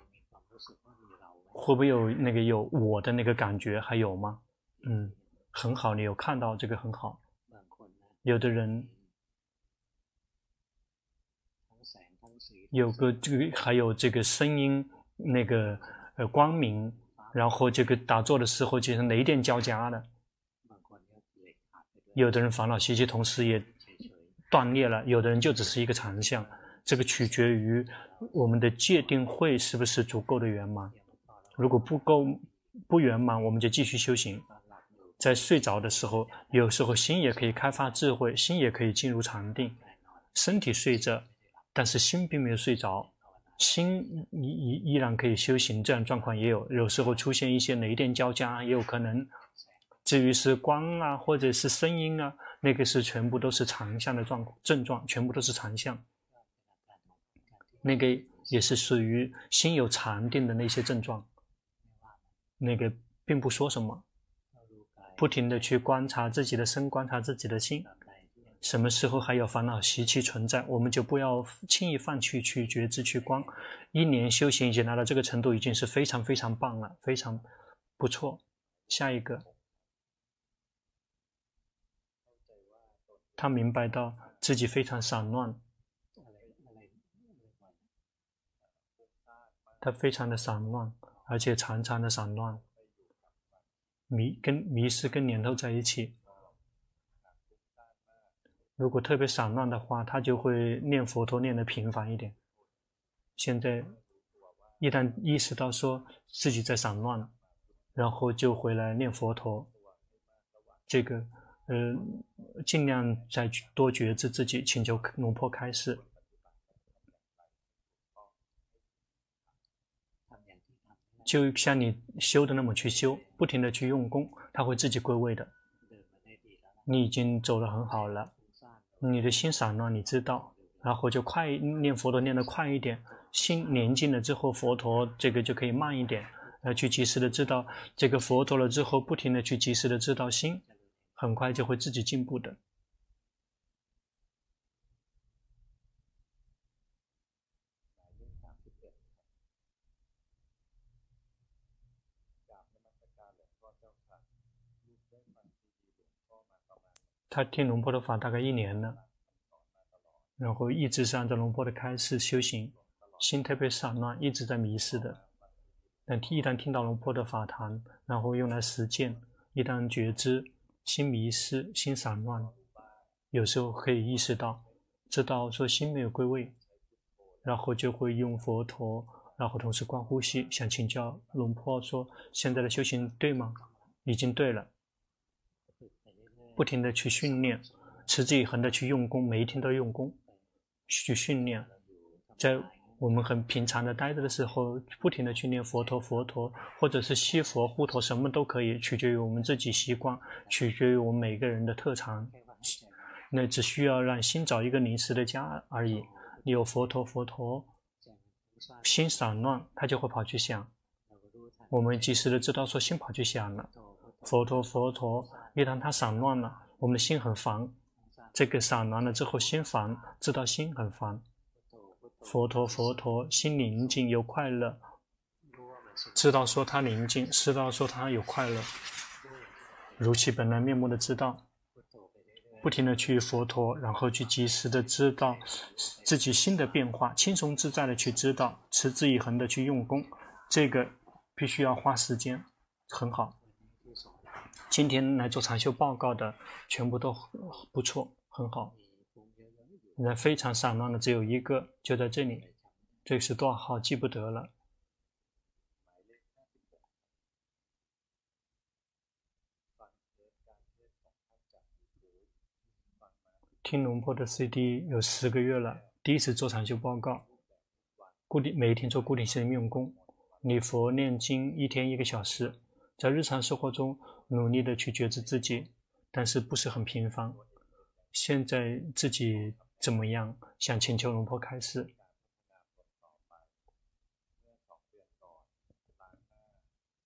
会不会有那个有我的那个感觉？还有吗？嗯，很好，你有看到这个很好。有的人有个这个，还有这个声音，那个呃光明，然后这个打坐的时候就是雷电交加的。有的人烦恼习气同时也断裂了，有的人就只是一个长相。这个取决于我们的界定会是不是足够的圆满。如果不够不圆满，我们就继续修行。在睡着的时候，有时候心也可以开发智慧，心也可以进入禅定。身体睡着，但是心并没有睡着，心依依依然可以修行。这样状况也有，有时候出现一些雷电交加，也有可能。至于是光啊，或者是声音啊，那个是全部都是常相的状症状，全部都是常相。那个也是属于心有禅定的那些症状，那个并不说什么，不停的去观察自己的身，观察自己的心，什么时候还有烦恼习气存在，我们就不要轻易放弃去觉知去观。一年修行已经来到这个程度，已经是非常非常棒了，非常不错。下一个，他明白到自己非常散乱。他非常的散乱，而且常常的散乱，迷跟迷失跟念头在一起。如果特别散乱的话，他就会念佛陀念得频繁一点。现在一旦意识到说自己在散乱了，然后就回来念佛陀。这个，呃，尽量再多觉知自己，请求龙婆开示。就像你修的那么去修，不停的去用功，它会自己归位的。你已经走得很好了，你的心散乱，你知道，然后就快念佛陀念得快一点，心宁静了之后，佛陀这个就可以慢一点，呃，去及时的知道这个佛陀了之后，不停的去及时的知道心，很快就会自己进步的。他听龙婆的法大概一年了，然后一直是按照龙婆的开示修行，心特别散乱，一直在迷失的。但一旦听到龙婆的法谈，然后用来实践，一旦觉知心迷失、心散乱，有时候可以意识到，知道说心没有归位，然后就会用佛陀，然后同时观呼吸，想请教龙婆说：现在的修行对吗？已经对了。不停地去训练，持之以恒地去用功，每一天都用功，去训练。在我们很平常的待着的时候，不停地去念佛陀，佛陀，或者是西佛、护陀，什么都可以，取决于我们自己习惯，取决于我们每个人的特长。那只需要让心找一个临时的家而已。你有佛陀，佛陀，心散乱，他就会跑去想。我们及时的知道说心跑去想了，佛陀，佛陀。一旦它散乱了，我们的心很烦。这个散乱了之后，心烦，知道心很烦。佛陀，佛陀，心宁静又快乐，知道说他宁静，知道说他有快乐，如其本来面目的知道，不停的去佛陀，然后去及时的知道自己心的变化，轻松自在的去知道，持之以恒的去用功，这个必须要花时间，很好。今天来做禅修报告的全部都不错，很好。那非常散乱的只有一个，就在这里。这是多少号？记不得了。听龙坡的 CD 有十个月了，第一次做禅修报告。固定每天做固定性的用功，礼佛念经一天一个小时，在日常生活中努力的去觉知自己，但是不是很频繁。现在自己怎么样？想请求龙婆开示。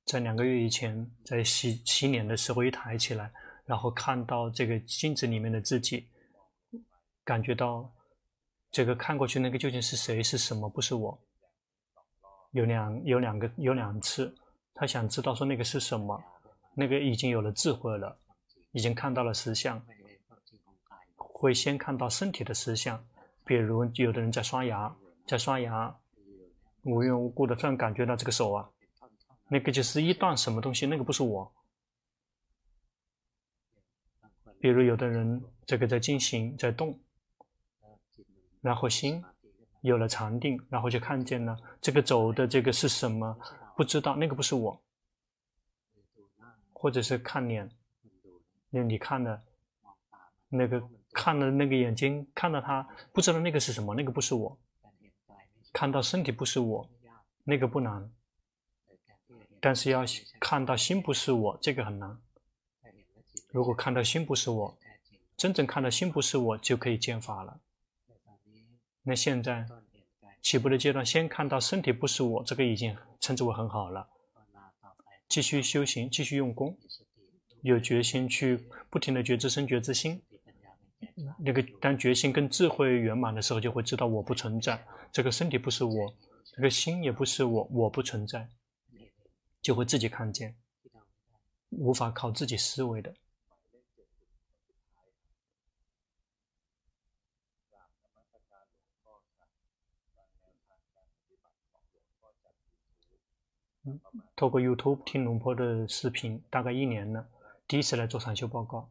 在两个月以前，在洗洗脸的时候一抬起来，然后看到这个镜子里面的自己，感觉到这个看过去那个究竟是谁是什么？不是我。有两有两个有两次，他想知道说那个是什么，那个已经有了智慧了，已经看到了实相，会先看到身体的实相，比如有的人在刷牙，在刷牙，无缘无故的突然感觉到这个手啊。那个就是一段什么东西，那个不是我。比如有的人这个在进行，在动，然后心有了禅定，然后就看见了这个走的这个是什么，不知道那个不是我。或者是看脸，那你看的那个看了那个眼睛，看到他不知道那个是什么，那个不是我。看到身体不是我，那个不难。但是要看到心不是我，这个很难。如果看到心不是我，真正看到心不是我，就可以见法了。那现在起步的阶段，先看到身体不是我，这个已经称之为很好了。继续修行，继续用功，有决心去不停的觉知身觉知心。那个当决心跟智慧圆满的时候，就会知道我不存在，这个身体不是我，这个心也不是我，我不存在。就会自己看见，无法靠自己思维的。嗯，透过 YouTube 听龙坡的视频，大概一年了，第一次来做禅修报告。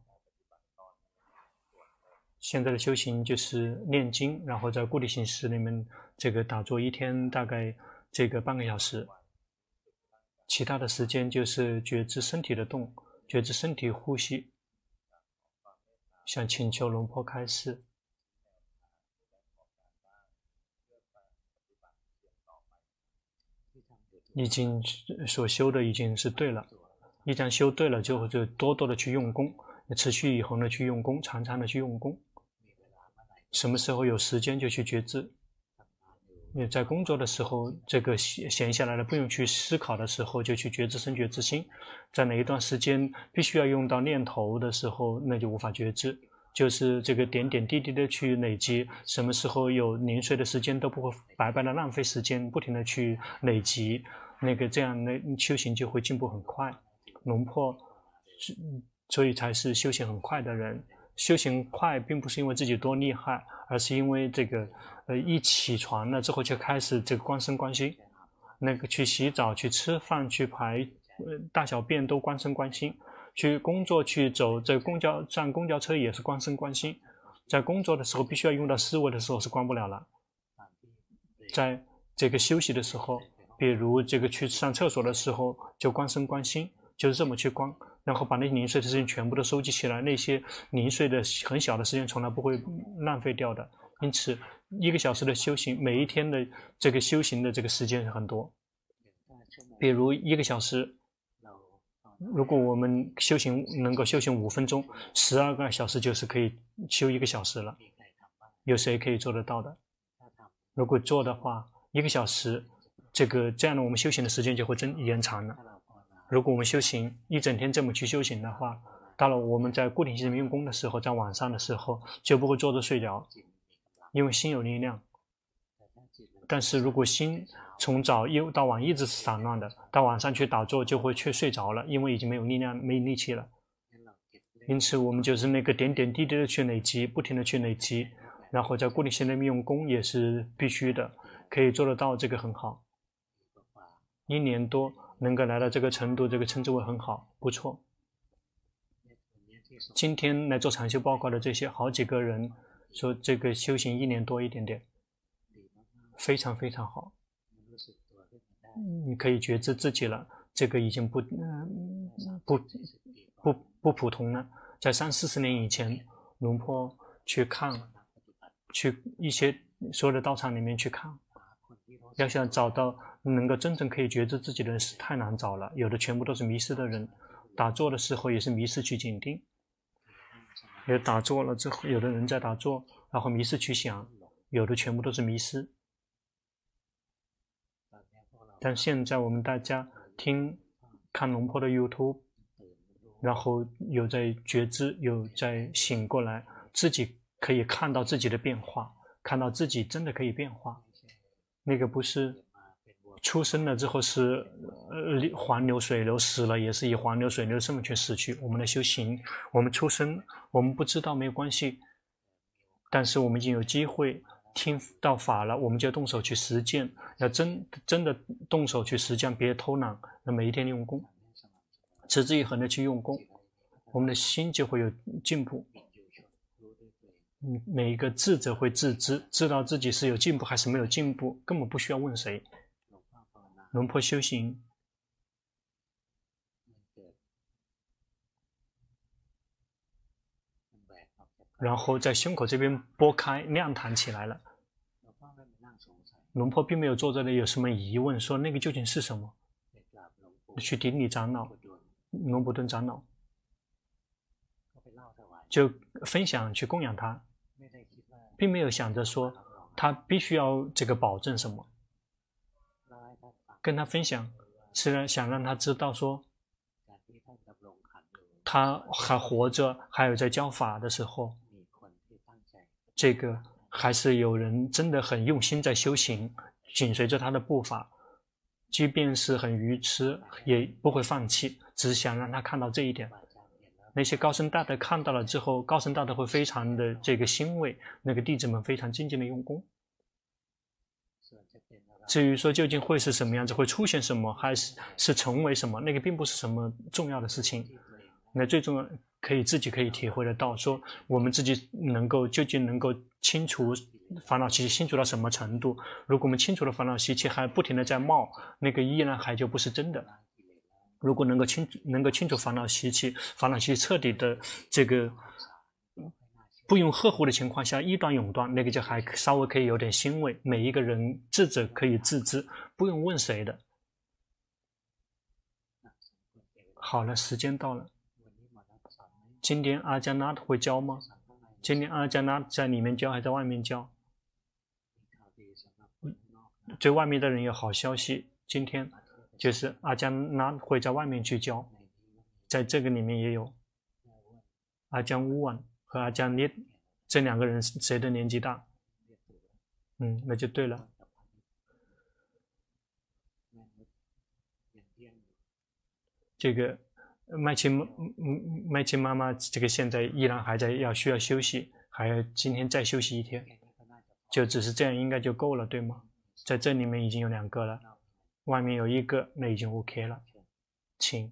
现在的修行就是念经，然后在固定形式里面这个打坐一天，大概这个半个小时。其他的时间就是觉知身体的动，觉知身体呼吸。想请求龙坡开示，已经所修的已经是对了，一旦修对了，就会就多多的去用功，持续以后呢去用功，常常的去用功。什么时候有时间就去觉知。你在工作的时候，这个闲闲下来了，不用去思考的时候，就去觉知身觉知心。在哪一段时间必须要用到念头的时候，那就无法觉知，就是这个点点滴滴的去累积。什么时候有零碎的时间，都不会白白的浪费时间，不停的去累积，那个这样那修行就会进步很快。龙破，所以才是修行很快的人。修行快，并不是因为自己多厉害，而是因为这个。呃，一起床了之后就开始这个观身观心，那个去洗澡、去吃饭、去排呃大小便都观身观心，去工作去走这公交站、公交车也是观身观心，在工作的时候必须要用到思维的时候是关不了了，在这个休息的时候，比如这个去上厕所的时候就观身观心，就是这么去观，然后把那些零碎的事情全部都收集起来，那些零碎的很小的时间从来不会浪费掉的，因此。一个小时的修行，每一天的这个修行的这个时间很多。比如一个小时，如果我们修行能够修行五分钟，十二个小时就是可以修一个小时了。有谁可以做得到的？如果做的话，一个小时，这个这样呢我们修行的时间就会增延长了。如果我们修行一整天这么去修行的话，到了我们在固定性用功的时候，在晚上的时候就不会坐着睡着。因为心有力量，但是如果心从早又到晚一直是散乱的，到晚上去打坐就会去睡着了，因为已经没有力量、没力气了。因此，我们就是那个点点滴滴的去累积，不停的去累积，然后在固定性里面用功也是必须的，可以做得到，这个很好。一年多能够来到这个程度，这个称之为很好，不错。今天来做禅修报告的这些好几个人。说这个修行一年多一点点，非常非常好。你可以觉知自己了，这个已经不嗯不不不普通了。在三四十年以前，龙坡去看，去一些所有的道场里面去看，要想找到能够真正可以觉知自己的人是太难找了，有的全部都是迷失的人。打坐的时候也是迷失去紧盯，有打坐了之后，有的人在打坐，然后迷失去想，有的全部都是迷失。但现在我们大家听看龙婆的 YouTube，然后有在觉知，有在醒过来，自己可以看到自己的变化，看到自己真的可以变化，那个不是。出生了之后是呃黄流水流，死了也是以黄流水流身份去死去。我们的修行，我们出生，我们不知道没有关系，但是我们已经有机会听到法了，我们就要动手去实践，要真真的动手去实践，别偷懒。那每一天用功，持之以恒的去用功，我们的心就会有进步。嗯，每一个智者会自知，知道自己是有进步还是没有进步，根本不需要问谁。龙婆修行，然后在胸口这边拨开亮堂起来了。龙婆并没有坐在那有什么疑问，说那个究竟是什么？去顶礼长老，龙伯顿长老就分享去供养他，并没有想着说他必须要这个保证什么。跟他分享，是想让他知道说，他还活着，还有在教法的时候，这个还是有人真的很用心在修行，紧随着他的步伐，即便是很愚痴，也不会放弃，只想让他看到这一点。那些高僧大德看到了之后，高僧大德会非常的这个欣慰，那个弟子们非常精进的用功。至于说究竟会是什么样子，会出现什么，还是是成为什么，那个并不是什么重要的事情。那最重要可以自己可以体会得到，说我们自己能够究竟能够清除烦恼习气，清除到什么程度？如果我们清除了烦恼习气还不停的在冒，那个依然还就不是真的。如果能够清能够清除烦恼习气，烦恼习气彻底的这个。不用呵护的情况下，一断永断，那个就还稍微可以有点欣慰。每一个人智者可以自知，不用问谁的。好了，时间到了。今天阿加纳会教吗？今天阿加纳在里面教还在外面教？最外面的人有好消息，今天就是阿加纳会在外面去教，在这个里面也有阿江乌万。和阿江尼这两个人谁的年纪大？嗯，那就对了。这个麦琪麦麦琪妈妈，这个现在依然还在要需要休息，还要今天再休息一天，就只是这样应该就够了，对吗？在这里面已经有两个了，外面有一个，那已经 OK 了，请。